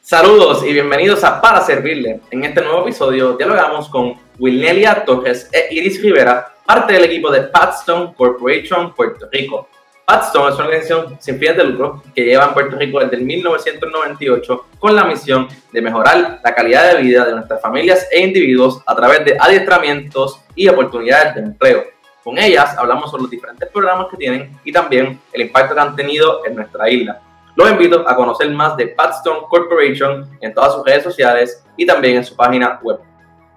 Saludos y bienvenidos a Para Servirle. En este nuevo episodio dialogamos con Wilnelia Torres e Iris Rivera, parte del equipo de Patstone Corporation Puerto Rico. Patstone es una organización sin fines de lucro que lleva en Puerto Rico desde 1998 con la misión de mejorar la calidad de vida de nuestras familias e individuos a través de adiestramientos y oportunidades de empleo. Con ellas hablamos sobre los diferentes programas que tienen y también el impacto que han tenido en nuestra isla. Los invito a conocer más de Patstone Corporation en todas sus redes sociales y también en su página web.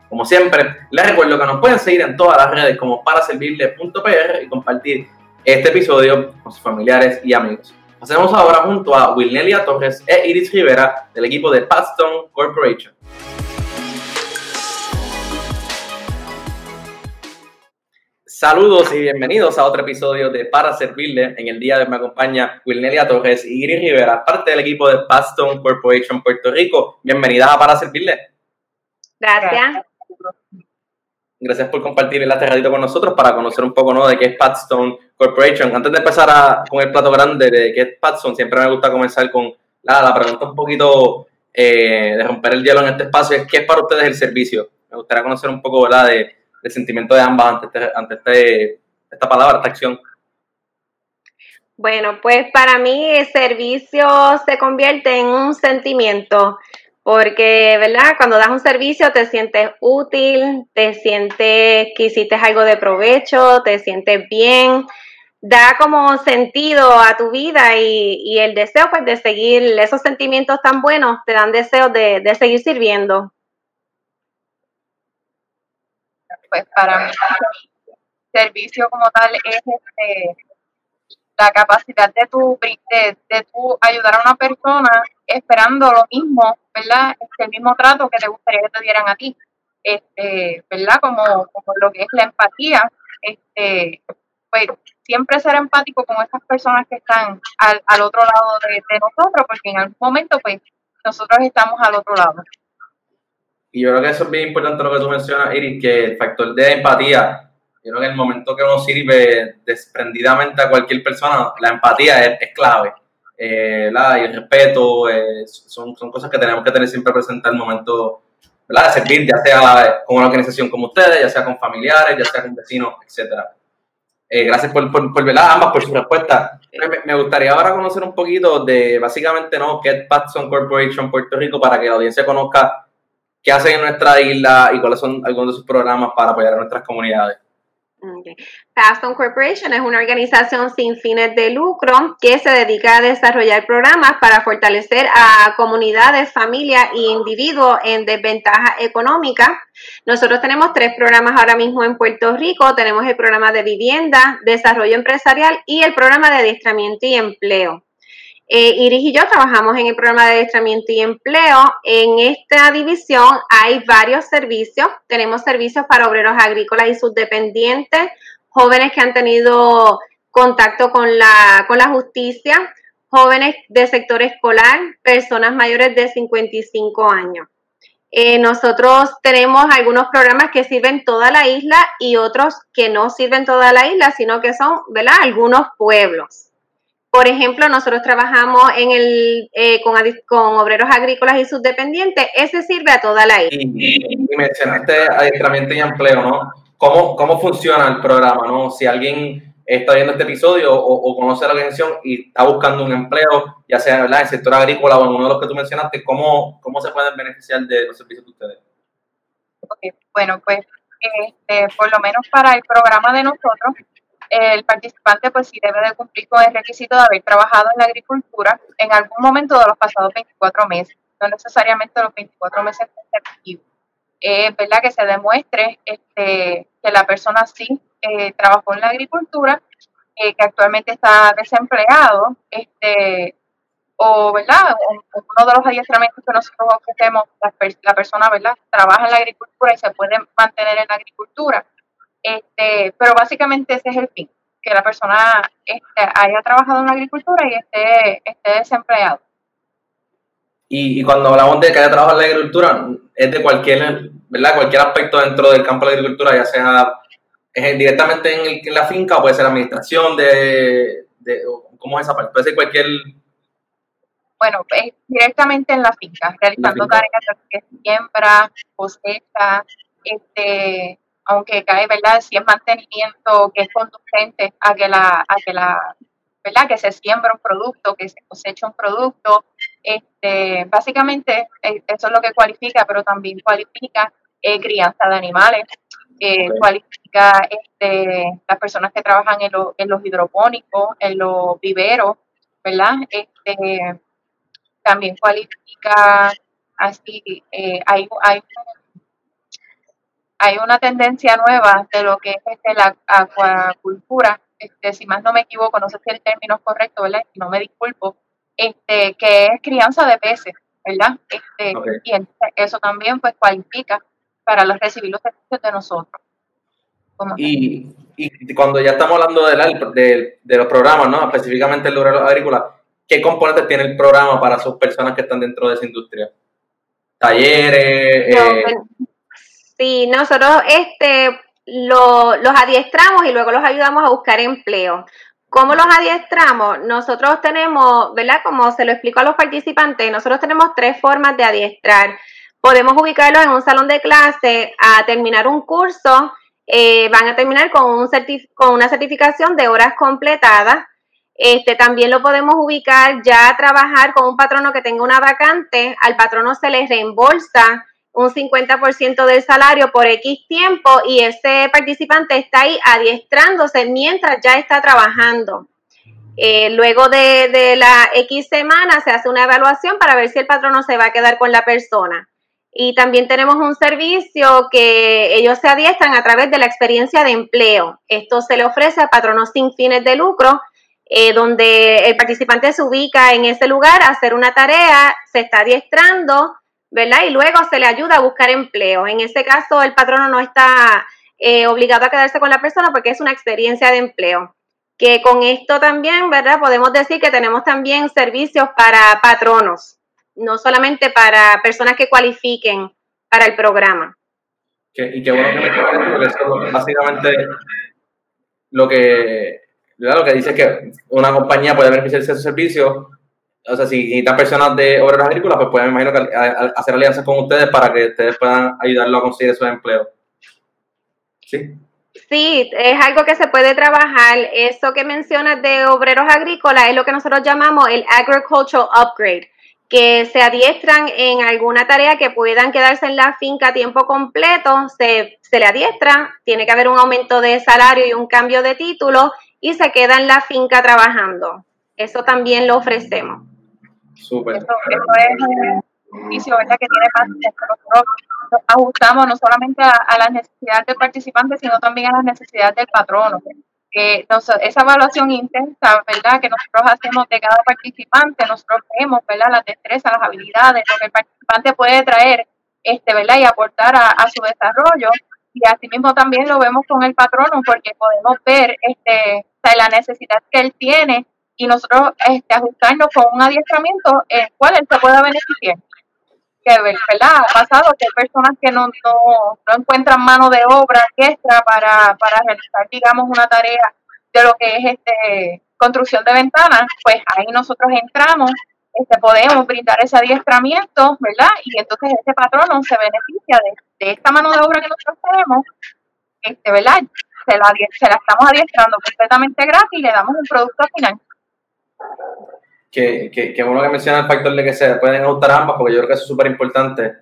Como siempre, les recuerdo que nos pueden seguir en todas las redes como paraservirle.pr y compartir este episodio con sus familiares y amigos. Pasemos ahora junto a Wilnelia Torres e Iris Rivera del equipo de Patstone Corporation. Saludos y bienvenidos a otro episodio de Para Servirle. En el día de hoy me acompaña Wilnelia Torres y Iris Rivera, parte del equipo de Patstone Corporation Puerto Rico. Bienvenidas a Para Servirle. Gracias. Gracias por compartir el ratito con nosotros para conocer un poco ¿no? de qué es Patstone Corporation. Antes de empezar con el plato grande de qué es Patstone, siempre me gusta comenzar con la, pregunta un poquito eh, de romper el hielo en este espacio. Es, ¿Qué es para ustedes el servicio? Me gustaría conocer un poco de el sentimiento de ambas este, ante este, esta palabra, esta acción? Bueno, pues para mí el servicio se convierte en un sentimiento, porque, ¿verdad? Cuando das un servicio te sientes útil, te sientes que hiciste algo de provecho, te sientes bien, da como sentido a tu vida y, el deseo pues de seguir, esos sentimientos tan buenos te dan deseo de, de seguir sirviendo. pues para mí servicio como tal es este, la capacidad de tu, de, de tu ayudar a una persona esperando lo mismo, ¿verdad? Este, el mismo trato que te gustaría que te dieran a ti, este, ¿verdad? Como, como lo que es la empatía, este, pues siempre ser empático con esas personas que están al, al otro lado de, de nosotros, porque en algún momento, pues, nosotros estamos al otro lado. Y yo creo que eso es bien importante lo que tú mencionas, Iris, que el factor de empatía, yo creo que en el momento que uno sirve desprendidamente a cualquier persona, la empatía es, clave. Eh, y el respeto eh, son, son cosas que tenemos que tener siempre presente al momento ¿verdad? de servir, ya sea con una organización como ustedes, ya sea con familiares, ya sea con vecinos, etcétera. Eh, gracias por, por, por ambas por su respuesta. Me, me, gustaría ahora conocer un poquito de, básicamente, ¿no? ¿Qué es Patson Corporation Puerto Rico para que la audiencia conozca qué hacen en nuestra isla y cuáles son algunos de sus programas para apoyar a nuestras comunidades. Okay. Corporation es una organización sin fines de lucro que se dedica a desarrollar programas para fortalecer a comunidades, familias e individuos en desventaja económica. Nosotros tenemos tres programas ahora mismo en Puerto Rico. Tenemos el programa de vivienda, desarrollo empresarial y el programa de adiestramiento y empleo. Eh, Iris y yo trabajamos en el programa de adiestramiento y empleo. En esta división hay varios servicios. Tenemos servicios para obreros agrícolas y subdependientes, jóvenes que han tenido contacto con la, con la justicia, jóvenes de sector escolar, personas mayores de 55 años. Eh, nosotros tenemos algunos programas que sirven toda la isla y otros que no sirven toda la isla, sino que son, ¿verdad? Algunos pueblos. Por ejemplo, nosotros trabajamos en el, eh, con, con, obreros agrícolas y subdependientes. Ese sirve a toda la isla. Y, mencionaste adiestramiento y empleo, ¿no? ¿Cómo, ¿Cómo funciona el programa, no? Si alguien está viendo este episodio o, conoce la organización y está buscando un empleo, ya sea en el sector agrícola o en uno de los que tú mencionaste, ¿cómo, cómo se pueden beneficiar de los servicios de ustedes? Bueno, pues este, por lo menos para el programa de nosotros, el participante pues sí debe de cumplir con el requisito de haber trabajado en la agricultura en algún momento de los pasados 24 meses, no necesariamente los 24 meses consecutivos. Es verdad que se demuestre este, que la persona sí eh, trabajó en la agricultura, eh, que actualmente está desempleado, este, o verdad, uno de los adiestramientos que nosotros ofrecemos, la, la persona verdad trabaja en la agricultura y se puede mantener en la agricultura este, pero básicamente ese es el fin, que la persona este, haya trabajado en la agricultura y esté, esté desempleado. Y, cuando hablamos de que haya trabajo en la agricultura, es de cualquier, ¿verdad? Cualquier aspecto dentro del campo de la agricultura, ya sea directamente en, la finca, o puede ser administración de, de, ¿cómo es esa parte? Puede ser cualquier... Bueno, pues, directamente en la finca, realizando tareas de siembra, cosecha, este, aunque cae, ¿verdad? Si es mantenimiento que es conducente a que la, a que la, ¿verdad? Que se siembra un producto, que se cosecha un producto, este, básicamente eh, eso es lo que cualifica, pero también cualifica eh, crianza de animales, eh, cualifica este, las personas que trabajan en, en los hidropónicos, en los viveros, ¿verdad? Este, también cualifica así, eh, hay, hay, hay una tendencia nueva de lo que es este, la acuacultura, este, si más no me equivoco, no sé si el término es correcto, ¿verdad? No me disculpo, este, que es crianza de peces, ¿verdad? Este, Y eso también pues cualifica para los, recibir los servicios de nosotros. Y, y, cuando ya estamos hablando de, de, los programas, ¿no? específicamente el lugar agrícola, ¿qué componentes tiene el programa para sus personas que están dentro de esa industria? Talleres. Eh, sí, nosotros este, lo, los adiestramos y luego los ayudamos a buscar empleo. ¿Cómo los adiestramos? Nosotros tenemos, ¿verdad? Como se lo explico a los participantes, nosotros tenemos tres formas de adiestrar. Podemos ubicarlos en un salón de clase a terminar un curso, eh, van a terminar con, un con una certificación de horas completadas. Este, también lo podemos ubicar ya a trabajar con un patrono que tenga una vacante, al patrono se le reembolsa un 50% del salario por X tiempo y ese participante está ahí adiestrándose mientras ya está trabajando. Eh, luego de, de, la X semana se hace una evaluación para ver si el patrono se va a quedar con la persona. Y también tenemos un servicio que ellos se adiestran a través de la experiencia de empleo. Esto se le ofrece a patronos sin fines de lucro, eh, donde el participante se ubica en ese lugar a hacer una tarea, se está adiestrando, ¿verdad? Y luego se le ayuda a buscar empleo. En ese caso, el patrono no está eh, obligado a quedarse con la persona porque es una experiencia de empleo. Que con esto también, ¿verdad? Podemos decir que tenemos también servicios para patronos, no solamente para personas que cualifiquen para el programa. y qué bueno que me eso básicamente lo que, lo que dice que una compañía puede beneficiarse de ese servicio o sea, si necesitan personas de obreros agrícolas, pues pueden, imagino, que, hacer alianzas con ustedes para que ustedes puedan ayudarlo a conseguir esos empleos. ¿Sí? Sí, es algo que se puede trabajar. Eso que mencionas de obreros agrícolas es lo que nosotros llamamos el agricultural upgrade, que se adiestran en alguna tarea que puedan quedarse en la finca a tiempo completo, se, se le adiestra, tiene que haber un aumento de salario y un cambio de título y se queda en la finca trabajando. Eso también lo ofrecemos. Súper. Eso, es un ¿verdad? que tiene más nosotros nos ajustamos no solamente a, las necesidades del participante, sino también a las necesidades del patrono. Que esa evaluación intensa, ¿verdad? Que nosotros hacemos de cada participante, nosotros vemos, ¿verdad? Las destrezas, las habilidades, lo que el participante puede traer, este, ¿verdad? Y aportar a, su desarrollo. Y asimismo también lo vemos con el patrono, porque podemos ver, este, la necesidad que él tiene y nosotros este, ajustarnos con un adiestramiento en el cual él se pueda beneficiar. Que, ¿verdad? Ha pasado que hay personas que no, no, no encuentran mano de obra extra para, para realizar, digamos, una tarea de lo que es este construcción de ventanas, pues ahí nosotros entramos, este, podemos brindar ese adiestramiento, ¿verdad? Y entonces ese patrono se beneficia de, de esta mano de obra que nosotros tenemos, este, ¿verdad? Se la, se la estamos adiestrando completamente gratis y le damos un producto final que, que, que, uno que menciona el factor de que se pueden ajustar ambas, porque yo creo que eso es súper importante.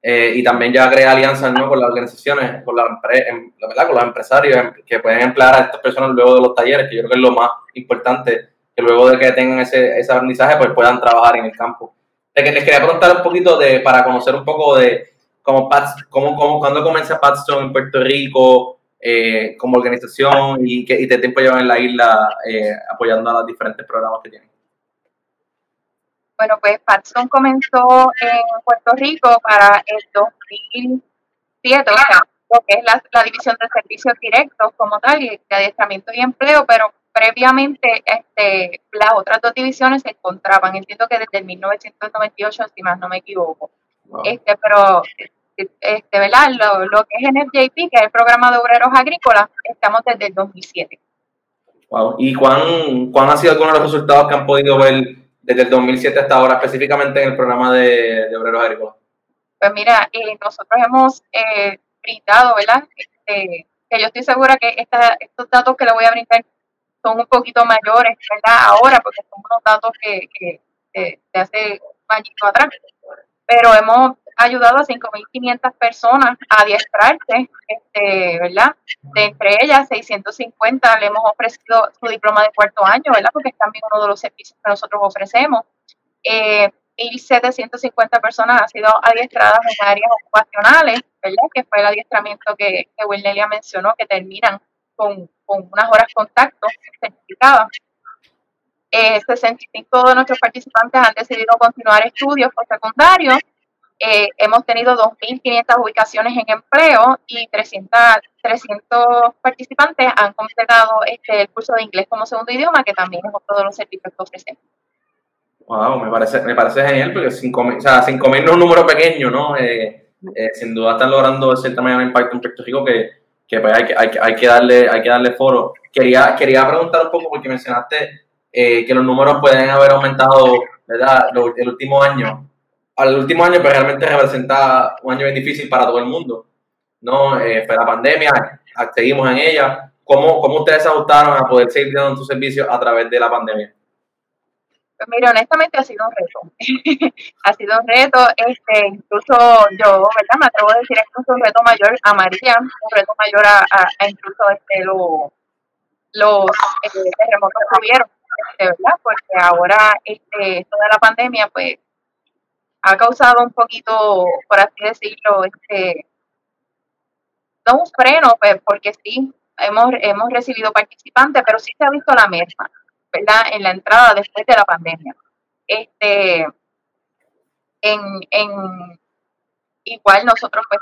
Eh, y también ya crea alianzas ¿no? con las organizaciones, con, la, ¿verdad? con los empresarios que pueden emplear a estas personas luego de los talleres, que yo creo que es lo más importante, que luego de que tengan ese, ese aprendizaje, pues puedan trabajar en el campo. Les, les quería preguntar un poquito de, para conocer un poco de cómo, cómo, cómo cuándo comienza Patstone en Puerto Rico, eh, como organización y qué, y tiempo llevan en la isla eh, apoyando a los diferentes programas que tienen. Bueno, pues Patson comenzó en Puerto Rico para el 2007, o sea, lo que es la, división de servicios directos como tal, y de adiestramiento y empleo, pero, previamente este, las otras dos divisiones se encontraban, entiendo que desde el 1998, si más no me equivoco. Este, pero este, ¿verdad? Lo, lo, que es en el JP, que es el programa de obreros agrícolas, estamos desde el 2007. Wow. ¿Y cuán, cuán han sido algunos de los resultados que han podido ver desde el 2007 hasta ahora, específicamente en el programa de, de obreros agrícolas? Pues mira, eh, nosotros hemos eh, brindado, ¿verdad? Este, que yo estoy segura que esta, estos datos que le voy a brindar son un poquito mayores, ¿verdad? Ahora, porque son unos datos que, que, de hace un añito atrás. Pero hemos ayudado a 5.500 personas a adiestrarse, este, ¿verdad? De entre ellas, 650 le hemos ofrecido su diploma de cuarto año, ¿verdad? Porque es también uno de los servicios que nosotros ofrecemos. Eh, 1.750 personas han sido adiestradas en áreas ocupacionales, ¿verdad? Que fue el adiestramiento que, que Wilnelia mencionó, que terminan con, con unas horas contacto certificadas. Eh, 65 de nuestros participantes han decidido continuar estudios secundarios. Eh, hemos tenido 2.500 ubicaciones en empleo y 300, 300 participantes han completado este, el curso de inglés como segundo idioma, que también es otro de los servicios que ofrecemos. Wow, me parece, me parece genial porque 5.000 o sea, no es un número pequeño, ¿no? Eh, eh, sin duda están logrando de cierta manera un impacto en Puerto Rico que, que pues hay, que, hay, hay, que darle, hay que darle foro. Quería, quería preguntar un poco porque mencionaste eh, que los números pueden haber aumentado, ¿verdad? El último año. Al último año, pues realmente representa un año bien difícil para todo el mundo, ¿no? fue la pandemia, seguimos en ella. ¿Cómo, ¿Cómo ustedes se ajustaron a poder seguir dando sus servicios a través de la pandemia? Pues mira, honestamente ha sido un reto. ha sido un reto, este, incluso yo, ¿verdad? Me atrevo a decir es un reto mayor a María, un reto mayor a, a, incluso este, lo, los eh, terremotos que hubieron, este, ¿verdad? Porque ahora este, toda la pandemia, pues, ha causado un poquito, por así decirlo, este, no un freno, pues, porque sí, hemos, hemos recibido participantes, pero sí se ha visto la merma ¿verdad? En la entrada después de la pandemia. Este, en, en igual nosotros pues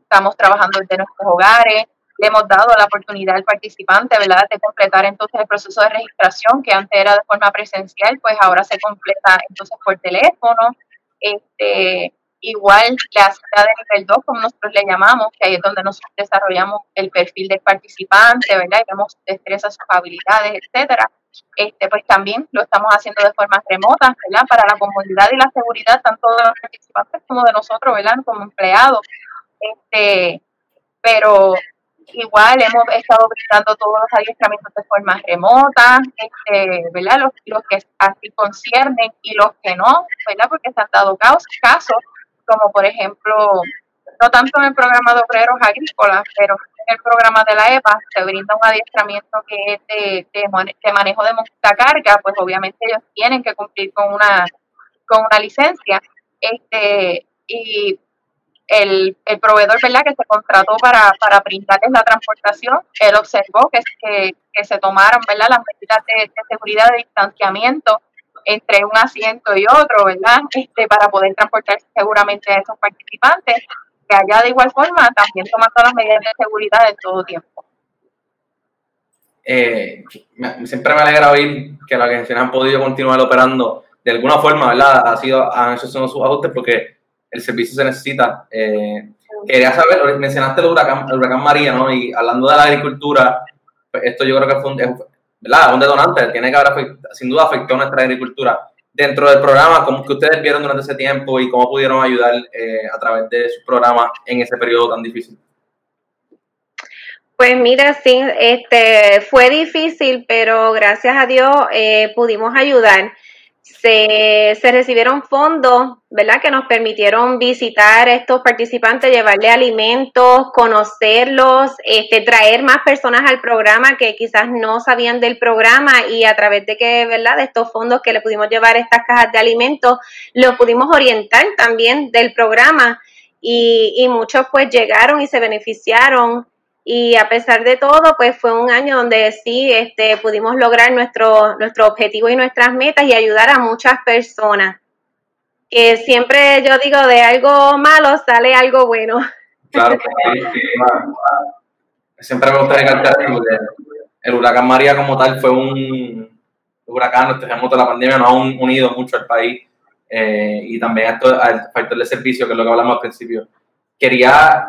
estamos trabajando desde nuestros hogares, le hemos dado la oportunidad al participante, ¿verdad?, de completar entonces el proceso de registración que antes era de forma presencial, pues ahora se completa entonces por teléfono. Este, igual la de nivel 2, como nosotros le llamamos, que ahí es donde nosotros desarrollamos el perfil del participante, ¿verdad? Y vemos destrezas, habilidades, etcétera. Este, pues también lo estamos haciendo de forma remota, ¿verdad? Para la comodidad y la seguridad tanto de los participantes como de nosotros, ¿verdad? Como empleados. Este, pero igual hemos estado brindando todos los adiestramientos de forma remota, este, ¿verdad? Los, que así conciernen y los que no, ¿verdad? Porque se han dado casos como por ejemplo, no tanto en el programa de obreros agrícolas, pero en el programa de la EPA se brinda un adiestramiento que es de, de, manejo de montacarga, pues obviamente ellos tienen que cumplir con una, con una licencia. Este, y el, el proveedor ¿verdad? que se contrató para, para brindarles la transportación, él observó que, que, se tomaron ¿verdad? las medidas de, de seguridad de distanciamiento entre un asiento y otro, ¿verdad? Este, para poder transportar seguramente a esos participantes, que allá de igual forma también tomando las medidas de seguridad en todo tiempo. Eh, siempre me alegra oír que las agencias han podido continuar operando de alguna forma, ¿verdad? Ha sido, han hecho sus ajustes porque el servicio se necesita. Eh, quería saber, mencionaste el huracán, María, ¿no? Y hablando de la agricultura, pues esto yo creo que fue un, ¿verdad? Un detonante, tiene que haber, sin duda afectó nuestra agricultura. Dentro del programa, ¿cómo que ustedes vieron durante ese tiempo y cómo pudieron ayudar eh, a través de su programa en ese periodo tan difícil? Pues mira, sí, este, fue difícil, pero gracias a Dios eh, pudimos ayudar se, se, recibieron fondos, ¿verdad? Que nos permitieron visitar a estos participantes, llevarle alimentos, conocerlos, este, traer más personas al programa que quizás no sabían del programa y a través de que, ¿verdad? De estos fondos que le pudimos llevar estas cajas de alimentos, los pudimos orientar también del programa y, y muchos pues llegaron y se beneficiaron y a pesar de todo, pues fue un año donde sí este, pudimos lograr nuestro, nuestro objetivo y nuestras metas y ayudar a muchas personas. Que siempre yo digo, de algo malo sale algo bueno. Claro, siempre me gusta recalcar el huracán María como tal fue un huracán, el terremoto de la pandemia nos ha unido mucho al país eh, y también al factor de servicio, que es lo que hablamos al principio. Quería,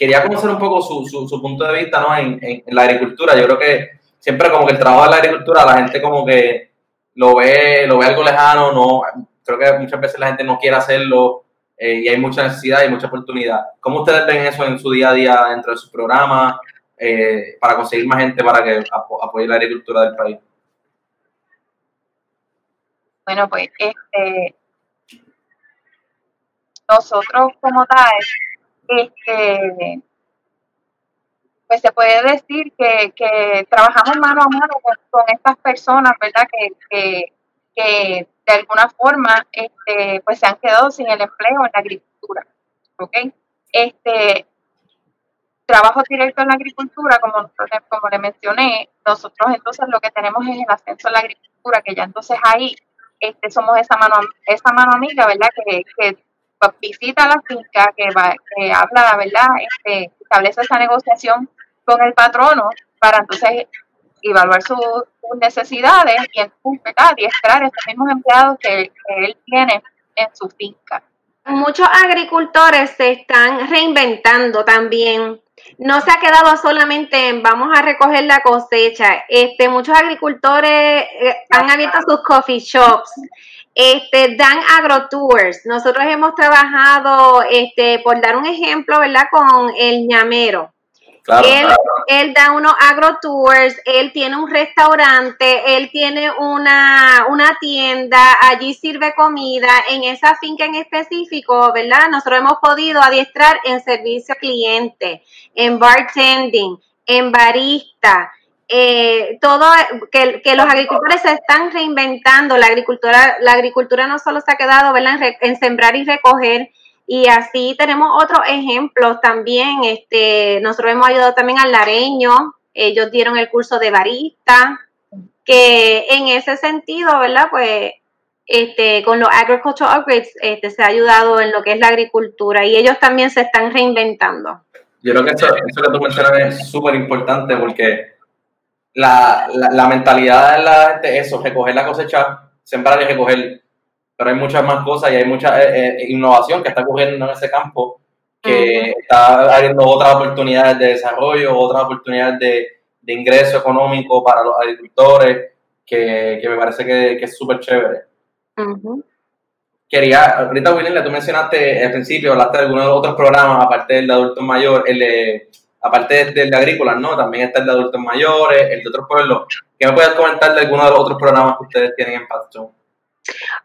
quería conocer un poco su, su, punto de vista ¿no? en, en, la agricultura. Yo creo que siempre como que el trabajo de la agricultura, la gente como que lo ve, lo ve algo lejano, no, creo que muchas veces la gente no quiere hacerlo eh, y hay mucha necesidad y mucha oportunidad. ¿Cómo ustedes ven eso en su día a día dentro de su programa eh, para conseguir más gente para que apoye la agricultura del país? Bueno, pues este, nosotros como tal, este, pues se puede decir que, que trabajamos mano a mano con, estas personas, ¿verdad? Que, que, de alguna forma este, pues se han quedado sin el empleo en la agricultura, ¿ok? Este, trabajo directo en la agricultura, como, como le mencioné, nosotros entonces lo que tenemos es el ascenso en la agricultura, que ya entonces ahí este, somos esa mano, esa mano amiga, ¿verdad? Que, que visita la finca, que, va, que habla, ¿verdad? Este, establece esa negociación con el patrono para entonces evaluar sus, necesidades y entonces adiestrar esos mismos empleados que, él tiene en su finca. Muchos agricultores se están reinventando también. No se ha quedado solamente en vamos a recoger la cosecha. Este, muchos agricultores eh, han abierto sus coffee shops. Este, dan agrotours. Nosotros hemos trabajado, este, por dar un ejemplo, ¿verdad? Con el ñamero él, él, da unos agrotours, él tiene un restaurante, él tiene una, una tienda, allí sirve comida, en esa finca en específico, ¿verdad? Nosotros hemos podido adiestrar en servicio cliente, en bartending, en barista, eh, todo que, que, los agricultores se están reinventando, la agricultura, la agricultura no solo se ha quedado ¿verdad? en sembrar y recoger, y así tenemos otros ejemplos también. Este, nosotros hemos ayudado también al Lareño, ellos dieron el curso de barista, que en ese sentido, ¿verdad? Pues este, con los agricultural upgrades este, se ha ayudado en lo que es la agricultura y ellos también se están reinventando. Yo creo que eso, eso que tú mencionas es súper importante porque la, la, mentalidad de la gente es eso, recoger la cosecha, sembrar y recoger. Pero hay muchas más cosas y hay mucha eh, eh, innovación que está ocurriendo en ese campo que está abriendo otras oportunidades de desarrollo, otras oportunidades de, de ingreso económico para los agricultores, que, que me parece que, que es súper chévere. Quería, ahorita William, tú mencionaste al principio, hablaste de algunos otros programas, aparte del de adultos mayores, el aparte del de agrícola, ¿no? También está el de adultos mayores, el de otros pueblos. ¿Qué me puedes comentar de algunos de los otros programas que ustedes tienen en Patreon?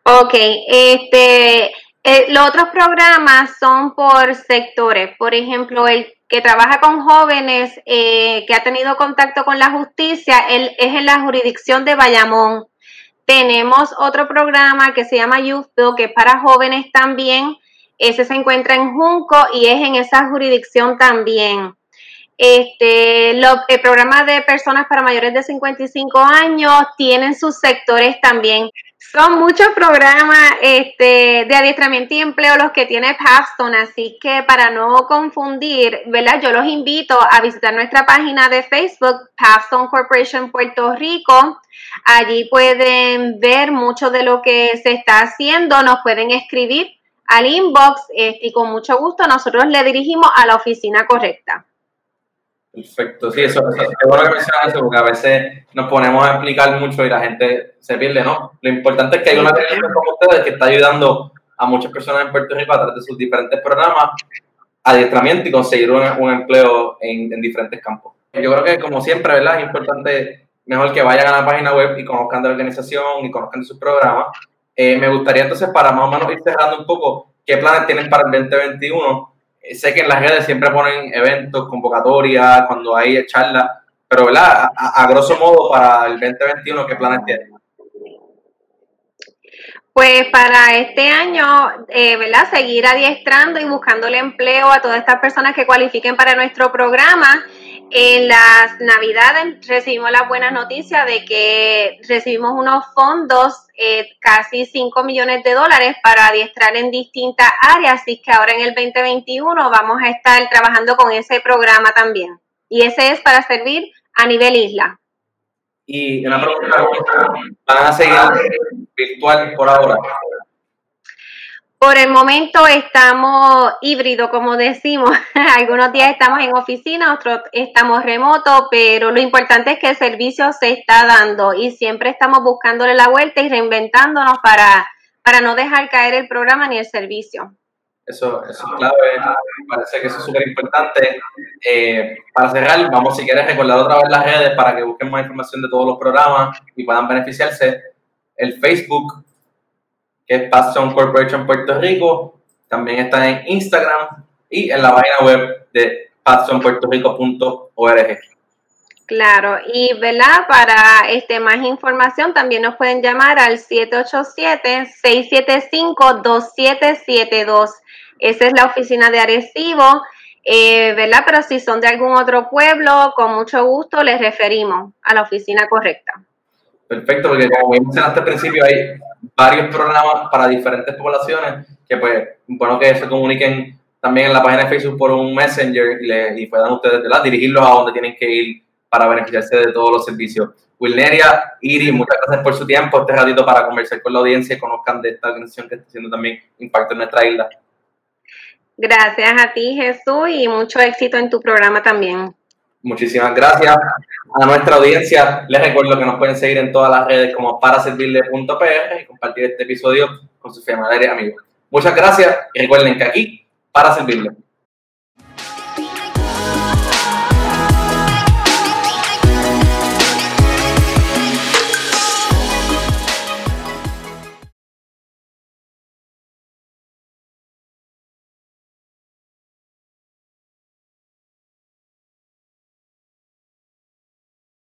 Ok, este, eh, los otros programas son por sectores. Por ejemplo, el que trabaja con jóvenes eh, que ha tenido contacto con la justicia, él es en la jurisdicción de Bayamón. Tenemos otro programa que se llama Youth que es para jóvenes también. Ese se encuentra en Junco y es en esa jurisdicción también. Este, los, el programa de personas para mayores de 55 años tienen sus sectores también. Son muchos programas este, de adiestramiento y empleo los que tiene Paxton, así que para no confundir, ¿verdad? Yo los invito a visitar nuestra página de Facebook, Paxton Corporation Puerto Rico. Allí pueden ver mucho de lo que se está haciendo, nos pueden escribir al inbox este, y con mucho gusto nosotros le dirigimos a la oficina correcta. Perfecto, sí, eso, es bueno que mencionas eso, porque a veces nos ponemos a explicar mucho y la gente se pierde, ¿no? Lo importante es que hay una organización como ustedes que está ayudando a muchas personas en Puerto Rico a través de sus diferentes programas, adiestramiento y conseguir un, empleo en, diferentes campos. Yo creo que, como siempre, ¿verdad? Es importante, mejor que vayan a la página web y conozcan de la organización y conozcan de sus programas. Eh, me gustaría entonces, para más o menos ir cerrando un poco, ¿qué planes tienen para el 2021? Sé que en las redes siempre ponen eventos, convocatorias, cuando hay charlas, pero ¿verdad? A, grosso modo, para el 2021, ¿qué planes tienen? Pues para este año, eh, ¿verdad? Seguir adiestrando y buscándole empleo a todas estas personas que cualifiquen para nuestro programa. En las Navidades recibimos la buena noticia de que recibimos unos fondos, eh, casi 5 millones de dólares para adiestrar en distintas áreas, así que ahora en el 2021 vamos a estar trabajando con ese programa también. Y ese es para servir a nivel isla. Y una pregunta, ¿van a seguir virtual por ahora? Por el momento estamos híbrido, como decimos. Algunos días estamos en oficina, otros estamos remoto, pero lo importante es que el servicio se está dando y siempre estamos buscándole la vuelta y reinventándonos para, para no dejar caer el programa ni el servicio. Eso, eso es clave, me parece que eso es súper importante. Eh, para cerrar, vamos si quieres recordar otra vez las redes para que busquen más información de todos los programas y puedan beneficiarse. El Facebook, que es Passion Corporation Puerto Rico, también está en Instagram y en la página web de passionpuertorico.org. Claro, y ¿verdad? Para este más información también nos pueden llamar al 787-675-2772. Esa es la oficina de Arecibo, eh, ¿verdad? Pero si son de algún otro pueblo, con mucho gusto les referimos a la oficina correcta. Perfecto, porque como mencionaste al principio, hay varios programas para diferentes poblaciones que pues bueno que se comuniquen también en la página de Facebook por un Messenger y, le, y puedan ustedes dirigirlos a donde tienen que ir para beneficiarse de todos los servicios. Wilneria, Iri, muchas gracias por su tiempo, este ratito para conversar con la audiencia y conozcan de esta organización que está haciendo también impacto en nuestra isla. Gracias a ti, Jesús, y mucho éxito en tu programa también. Muchísimas gracias a nuestra audiencia. Les recuerdo que nos pueden seguir en todas las redes como para servirle.pr y compartir este episodio con sus familiares amigos. Muchas gracias y recuerden que aquí para servirle.